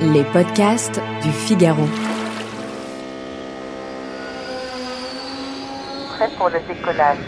Les podcasts du Figaro. Prêt pour le décollage.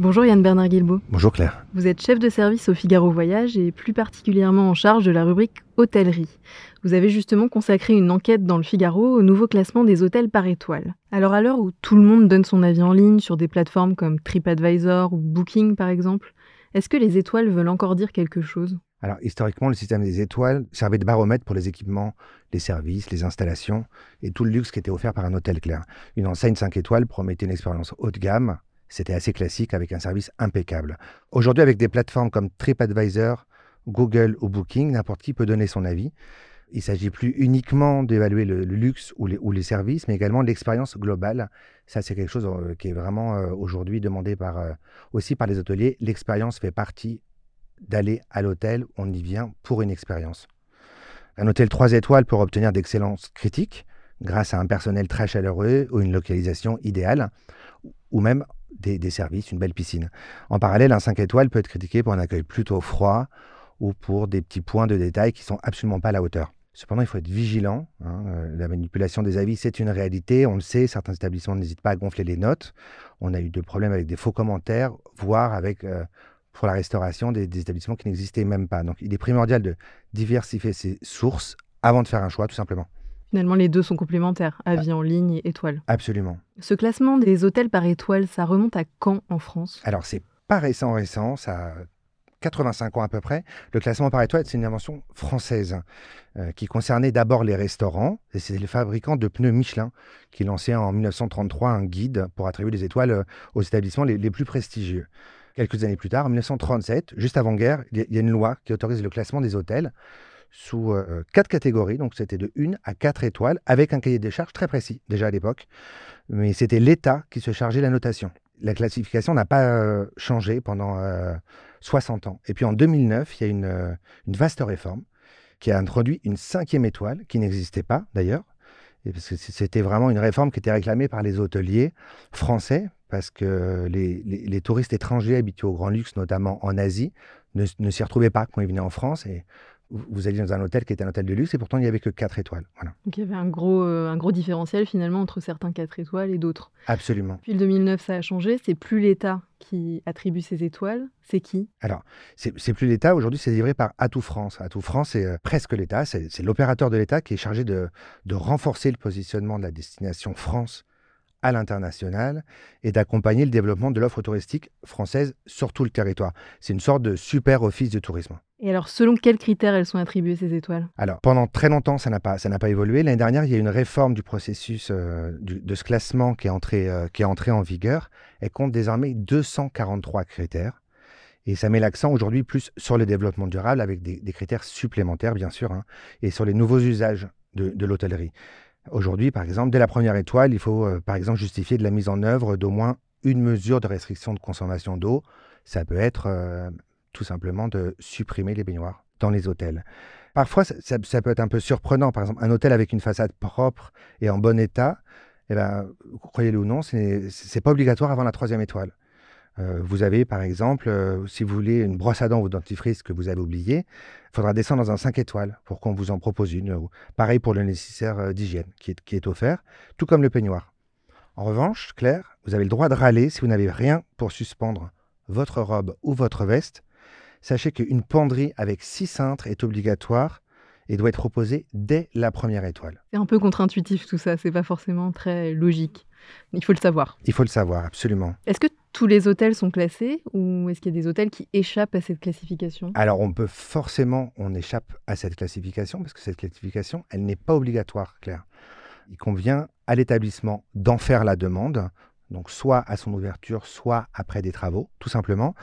Bonjour Yann Bernard Guilbault. Bonjour Claire. Vous êtes chef de service au Figaro Voyage et plus particulièrement en charge de la rubrique hôtellerie. Vous avez justement consacré une enquête dans le Figaro au nouveau classement des hôtels par étoile. Alors à l'heure où tout le monde donne son avis en ligne sur des plateformes comme TripAdvisor ou Booking par exemple, est-ce que les étoiles veulent encore dire quelque chose? Alors historiquement, le système des étoiles servait de baromètre pour les équipements, les services, les installations et tout le luxe qui était offert par un hôtel clair. Une enseigne 5 étoiles promettait une expérience haut de gamme, c'était assez classique avec un service impeccable. Aujourd'hui, avec des plateformes comme TripAdvisor, Google ou Booking, n'importe qui peut donner son avis. Il s'agit plus uniquement d'évaluer le, luxe ou les, services, mais également l'expérience globale. Ça, c'est quelque chose euh, qui est vraiment euh, aujourd'hui demandé par, euh, aussi par les hôteliers. L'expérience fait partie d'aller à l'hôtel. On y vient pour une expérience. Un hôtel 3 étoiles peut obtenir d'excellentes critiques grâce à un personnel très chaleureux ou une localisation idéale, ou même des, des, services, une belle piscine. En parallèle, un 5 étoiles peut être critiqué pour un accueil plutôt froid ou pour des petits points de détail qui sont absolument pas à la hauteur. Cependant, il faut être vigilant. Hein. La manipulation des avis, c'est une réalité. On le sait, certains établissements n'hésitent pas à gonfler les notes. On a eu de problèmes avec des faux commentaires, voire avec, euh, pour la restauration, des, des établissements qui n'existaient même pas. Donc, il est primordial de diversifier ses sources avant de faire un choix, tout simplement. Finalement, les deux sont complémentaires, avis en ligne et étoiles. Absolument. Ce classement des hôtels par étoile, ça remonte à quand en France? Alors, c'est pas récent, récent, ça a 85 ans à peu près. Le classement par étoile, c'est une invention française euh, qui concernait d'abord les restaurants. Et c'est les fabricants de pneus Michelin qui lançaient en 1933 un guide pour attribuer des étoiles euh, aux établissements les, les plus prestigieux. Quelques années plus tard, en 1937, juste avant-guerre, il y a une loi qui autorise le classement des hôtels sous euh, quatre catégories. Donc, c'était de 1 à 4 étoiles, avec un cahier des charges très précis, déjà à l'époque. Mais c'était l'État qui se chargeait de la notation. La classification n'a pas euh, changé pendant euh, 60 ans. Et puis en 2009, il y a une, euh, une, vaste réforme qui a introduit une cinquième étoile, qui n'existait pas d'ailleurs. Parce que c'était vraiment une réforme qui était réclamée par les hôteliers français, parce que les, les, les touristes étrangers habitués au grand luxe, notamment en Asie, ne, ne s'y retrouvaient pas quand ils venaient en France. Et vous alliez dans un hôtel qui était un hôtel de luxe et pourtant il n'y avait que 4 étoiles. Voilà. Donc il y avait un gros, euh, un gros différentiel finalement entre certains 4 étoiles et d'autres. Absolument. Puis le 2009 ça a changé, c'est plus l'État qui attribue ces étoiles, c'est qui? Alors, c'est plus l'État, aujourd'hui c'est livré par Atout France. Atout France c'est euh, presque l'État, c'est l'opérateur de l'État qui est chargé de, de renforcer le positionnement de la destination France à l'international et d'accompagner le développement de l'offre touristique française sur tout le territoire. C'est une sorte de super office de tourisme. Et alors, selon quels critères elles sont attribuées, ces étoiles? Alors, pendant très longtemps, ça n'a pas, pas évolué. L'année dernière, il y a eu une réforme du processus euh, de ce classement qui est, entré, euh, qui est entré en vigueur. Elle compte désormais 243 critères. Et ça met l'accent aujourd'hui plus sur le développement durable avec des, critères supplémentaires, bien sûr, hein, et sur les nouveaux usages de, l'hôtellerie. Aujourd'hui, par exemple, dès la première étoile, il faut, euh, par exemple, justifier de la mise en œuvre d'au moins une mesure de restriction de consommation d'eau. Ça peut être tout simplement de supprimer les baignoires dans les hôtels. Parfois, ça, peut être un peu surprenant. Par exemple, un hôtel avec une façade propre et en bon état, eh ben, croyez-le ou non, ce n'est pas obligatoire avant la troisième étoile. Euh, vous avez, par exemple, euh, si vous voulez une brosse à dents ou dentifrice que vous avez oublié, il faudra descendre dans un 5 étoiles pour qu'on vous en propose une. Ou, pareil pour le nécessaire euh, d'hygiène qui est offert, tout comme le peignoir. En revanche, Claire, vous avez le droit de râler si vous n'avez rien pour suspendre votre robe ou votre veste. Sachez qu'une penderie avec six cintres est obligatoire et doit être proposée dès la première étoile. C'est un peu contre-intuitif tout ça, c'est pas forcément très logique. Il faut le savoir. Il faut le savoir, absolument. Est-ce que tous les hôtels sont classés ou est-ce qu'il y a des hôtels qui échappent à cette classification? Alors on peut forcément, on échappe à cette classification parce que cette classification, elle n'est pas obligatoire, Claire. Il convient à l'établissement d'en faire la demande donc soit à son ouverture, soit après des travaux, tout simplement.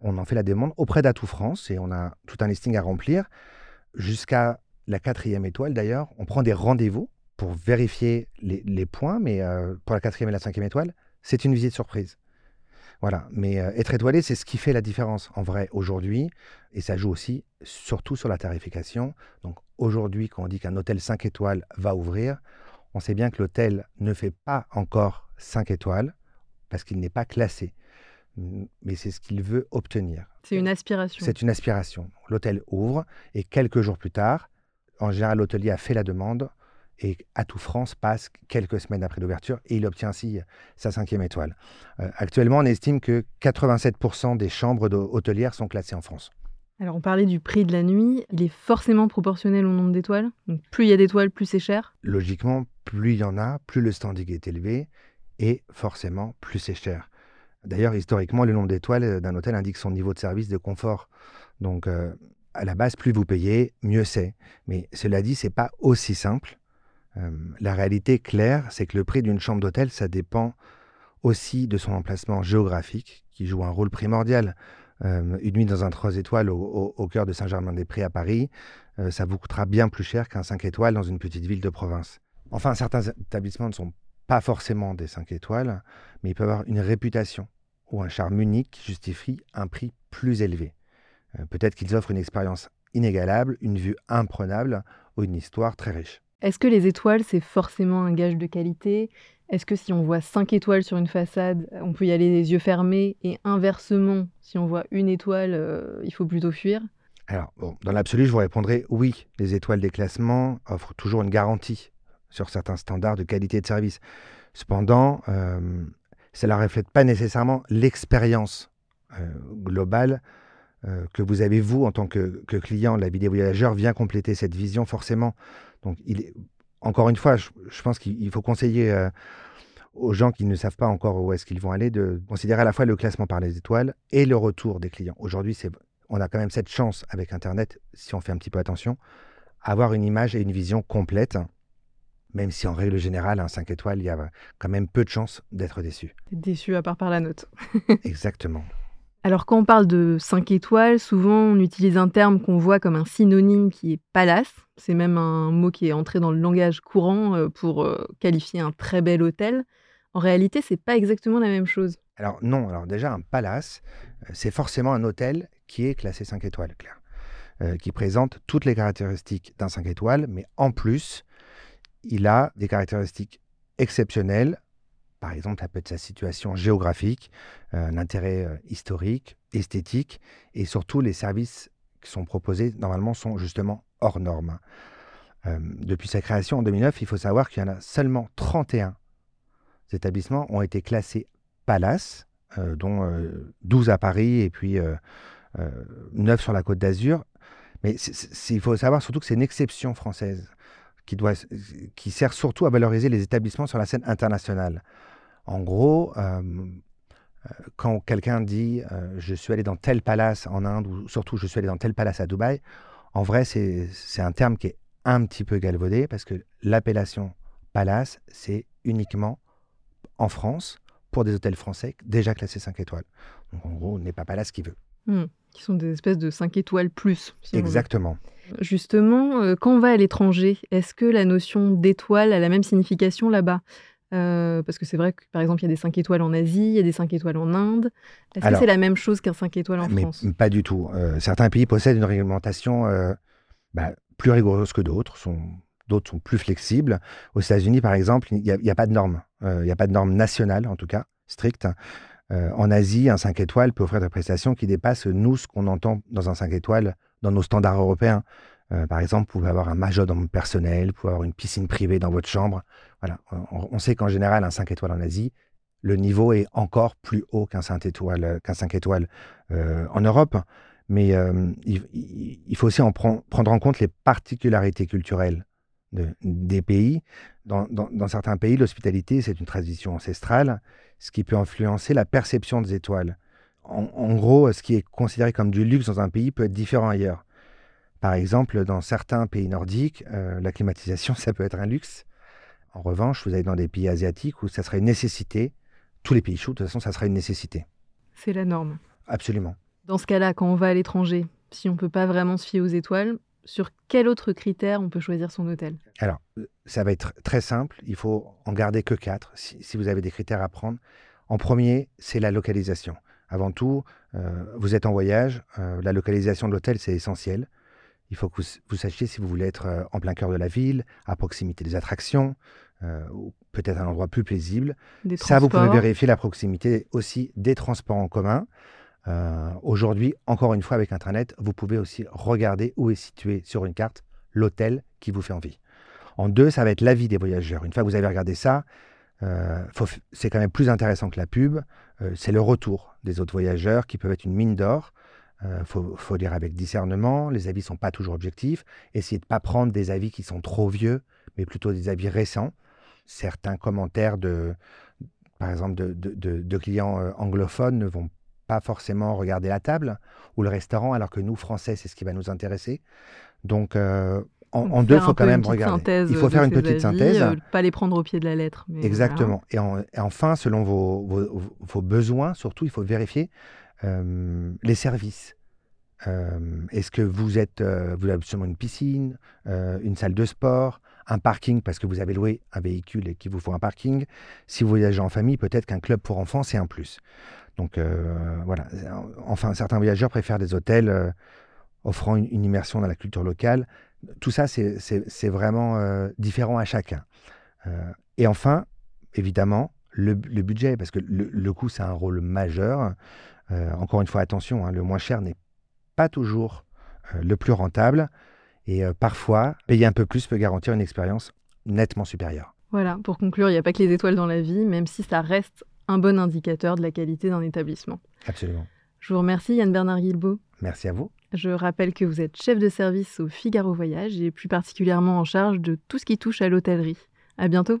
On en fait la demande auprès d'Atout France et on a tout un listing à remplir. Jusqu'à la quatrième étoile, d'ailleurs, on prend des rendez-vous pour vérifier les, points, mais euh, pour la quatrième et la cinquième étoile, c'est une visite surprise. Voilà, mais euh, être étoilé, c'est ce qui fait la différence en vrai aujourd'hui, et ça joue aussi surtout sur la tarification. Donc aujourd'hui, quand on dit qu'un hôtel 5 étoiles va ouvrir, on sait bien que l'hôtel ne fait pas encore 5 étoiles, parce qu'il n'est pas classé. Mais c'est ce qu'il veut obtenir. C'est une aspiration. C'est une aspiration. L'hôtel ouvre, et quelques jours plus tard, en général, l'hôtelier a fait la demande, et Atout France passe quelques semaines après l'ouverture et il obtient ainsi sa cinquième étoile. Euh, actuellement, on estime que 87% des chambres hôtelières sont classées en France. Alors on parlait du prix de la nuit, il est forcément proportionnel au nombre d'étoiles. Donc plus il y a d'étoiles, plus c'est cher. Logiquement, plus il y en a, plus le standing est élevé et forcément plus c'est cher. D'ailleurs, historiquement, le nombre d'étoiles d'un hôtel indique son niveau de service, de confort. Donc euh, à la base, plus vous payez, mieux c'est. Mais cela dit, c'est pas aussi simple. Euh, la réalité claire, c'est que le prix d'une chambre d'hôtel, ça dépend aussi de son emplacement géographique, qui joue un rôle primordial. Euh, une nuit dans un 3 étoiles au, cœur de Saint-Germain-des-Prés à Paris, euh, ça vous coûtera bien plus cher qu'un 5 étoiles dans une petite ville de province. Enfin, certains établissements ne sont pas forcément des 5 étoiles, mais ils peuvent avoir une réputation ou un charme unique qui justifie un prix plus élevé. Peut-être qu'ils offrent une expérience inégalable, une vue imprenable ou une histoire très riche. Est-ce que les étoiles, c'est forcément un gage de qualité? Est-ce que si on voit 5 étoiles sur une façade, on peut y aller les yeux fermés Et inversement, si on voit une étoile, euh, il faut plutôt fuir? Alors, dans l'absolu, je vous répondrai oui. Les étoiles des classements offrent toujours une garantie sur certains standards de qualité de service. Cependant, euh, cela ne reflète pas nécessairement l'expérience euh, globale que vous avez, vous, en tant que, client. La vidéo voyageur vient compléter cette vision forcément. Donc, il est, encore une fois, je, pense qu'il faut conseiller euh, aux gens qui ne savent pas encore où est-ce qu'ils vont aller de considérer à la fois le classement par les étoiles et le retour des clients. Aujourd'hui, on a quand même cette chance avec Internet, si on fait un petit peu attention, avoir une image et une vision complète, même si en règle générale, un 5 étoiles, il y a quand même peu de chances d'être déçu. Déçu à part par la note. Exactement. Alors quand on parle de 5 étoiles, souvent on utilise un terme qu'on voit comme un synonyme qui est palace. C'est même un mot qui est entré dans le langage courant euh, pour euh, qualifier un très bel hôtel. En réalité, c'est pas exactement la même chose. Alors non, alors déjà un palace, euh, c'est forcément un hôtel qui est classé 5 étoiles, Claire, qui présente toutes les caractéristiques d'un 5 étoiles, mais en plus, il a des caractéristiques exceptionnelles par exemple, ça peut être sa situation géographique, euh, un intérêt euh, historique, esthétique, et surtout les services qui sont proposés normalement sont justement hors normes. Euh, depuis sa création en 2009, il faut savoir qu'il y en a seulement 31 établissements ont été classés Palace, dont 12 à Paris et puis 9 sur la Côte d'Azur. Mais il faut savoir surtout que c'est une exception française qui, doit, qui sert surtout à valoriser les établissements sur la scène internationale. En gros, quand quelqu'un dit je suis allé dans tel palace en Inde ou surtout je suis allé dans tel palace à Dubaï, en vrai, c'est un terme qui est un petit peu galvaudé parce que l'appellation palace, c'est uniquement en France pour des hôtels français déjà classés 5 étoiles. Donc en gros, n'est pas palace qui veut. Hmm. qui sont des espèces de 5 étoiles plus. Exactement. Justement, quand on va à l'étranger, est-ce que la notion d'étoile a la même signification là-bas? Euh, parce que c'est vrai que, par exemple, il y a des 5 étoiles en Asie, il y a des 5 étoiles en Inde. Est-ce que c'est la même chose qu'un 5 étoiles en mais France? Pas du tout. Euh, certains pays possèdent une réglementation euh, bah, plus rigoureuse que d'autres. D'autres sont plus flexibles. Aux États-Unis, par exemple, il n'y a, pas de normes. Il n'y a pas de normes nationales, en tout cas, strictes. en Asie, un 5 étoiles peut offrir des prestations qui dépassent, nous, ce qu'on entend dans un 5 étoiles, dans nos standards européens. Euh, par exemple, vous pouvez avoir un majordome personnel, vous pouvez avoir une piscine privée dans votre chambre. Voilà. On, sait qu'en général, un 5 étoiles en Asie, le niveau est encore plus haut qu'un 5 étoiles, qu'un 5 étoiles euh, en Europe. Mais euh, il, faut aussi en prendre en compte les particularités culturelles des pays. Dans, certains pays, l'hospitalité, c'est une tradition ancestrale, ce qui peut influencer la perception des étoiles. en, gros, ce qui est considéré comme du luxe dans un pays peut être différent ailleurs. Par exemple, dans certains pays nordiques, euh, la climatisation, ça peut être un luxe. En revanche, vous allez dans des pays asiatiques où ça serait une nécessité tous les pays chauds, de toute façon, ça sera une nécessité. C'est la norme. Absolument. Dans ce cas-là, quand on va à l'étranger, si on ne peut pas vraiment se fier aux étoiles, sur quel autre critère on peut choisir son hôtel? Alors, ça va être très simple. Il faut en garder que quatre si, si vous avez des critères à prendre. En premier, c'est la localisation. Avant tout, euh, vous êtes en voyage, euh, la localisation de l'hôtel, c'est essentiel. Il faut que vous, vous, sachiez si vous voulez être euh, en plein cœur de la ville, à proximité des attractions, euh, ou peut-être un endroit plus paisible. Des Ça, vous pouvez vérifier la proximité aussi des transports en commun. Euh, Aujourd'hui, encore une fois, avec Internet, vous pouvez aussi regarder où est situé sur une carte l'hôtel qui vous fait envie. En deux, ça va être l'avis des voyageurs. Une fois que vous avez regardé ça, euh, c'est quand même plus intéressant que la pub. Euh, c'est le retour des autres voyageurs qui peuvent être une mine d'or. Il faut, faut lire avec discernement. Les avis sont pas toujours objectifs. Essayez de pas prendre des avis qui sont trop vieux, mais plutôt des avis récents. Certains commentaires de, par exemple, de, clients anglophones ne vont pas forcément regarder la table ou le restaurant, alors que nous, Français, c'est ce qui va nous intéresser. Donc, euh, en, deux, il faut quand même regarder. Il faut faire une petite avis, synthèse. euh, pas les prendre au pied de la lettre. mais Exactement. Et, en- et enfin, selon vos, vos- vos besoins, surtout, il faut vérifier euh, les services. Euh, Est-ce que vous êtes, vous avez seulement une piscine, une salle de sport, un parking parce que vous avez loué un véhicule et qu'il vous faut un parking. Si vous voyagez en famille, peut-être qu'un club pour enfants c'est un plus. Donc euh, voilà. Enfin, certains voyageurs préfèrent des hôtels euh, offrant une, immersion dans la culture locale. Tout ça, c'est- vraiment euh, différent à chacun. Et enfin, évidemment, le, budget, parce que le, le coût, c'est un rôle majeur. Encore une fois, attention, hein, le moins cher n'est pas toujours le plus rentable. Et parfois, payer un peu plus peut garantir une expérience nettement supérieure. Voilà, pour conclure, il n'y a pas que les étoiles dans la vie, même si ça reste un bon indicateur de la qualité d'un établissement. Absolument. Je vous remercie Yann Bernard Guilbeault. Merci à vous. Je rappelle que vous êtes chef de service au Figaro Voyage et plus particulièrement en charge de tout ce qui touche à l'hôtellerie. À bientôt.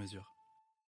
mesure.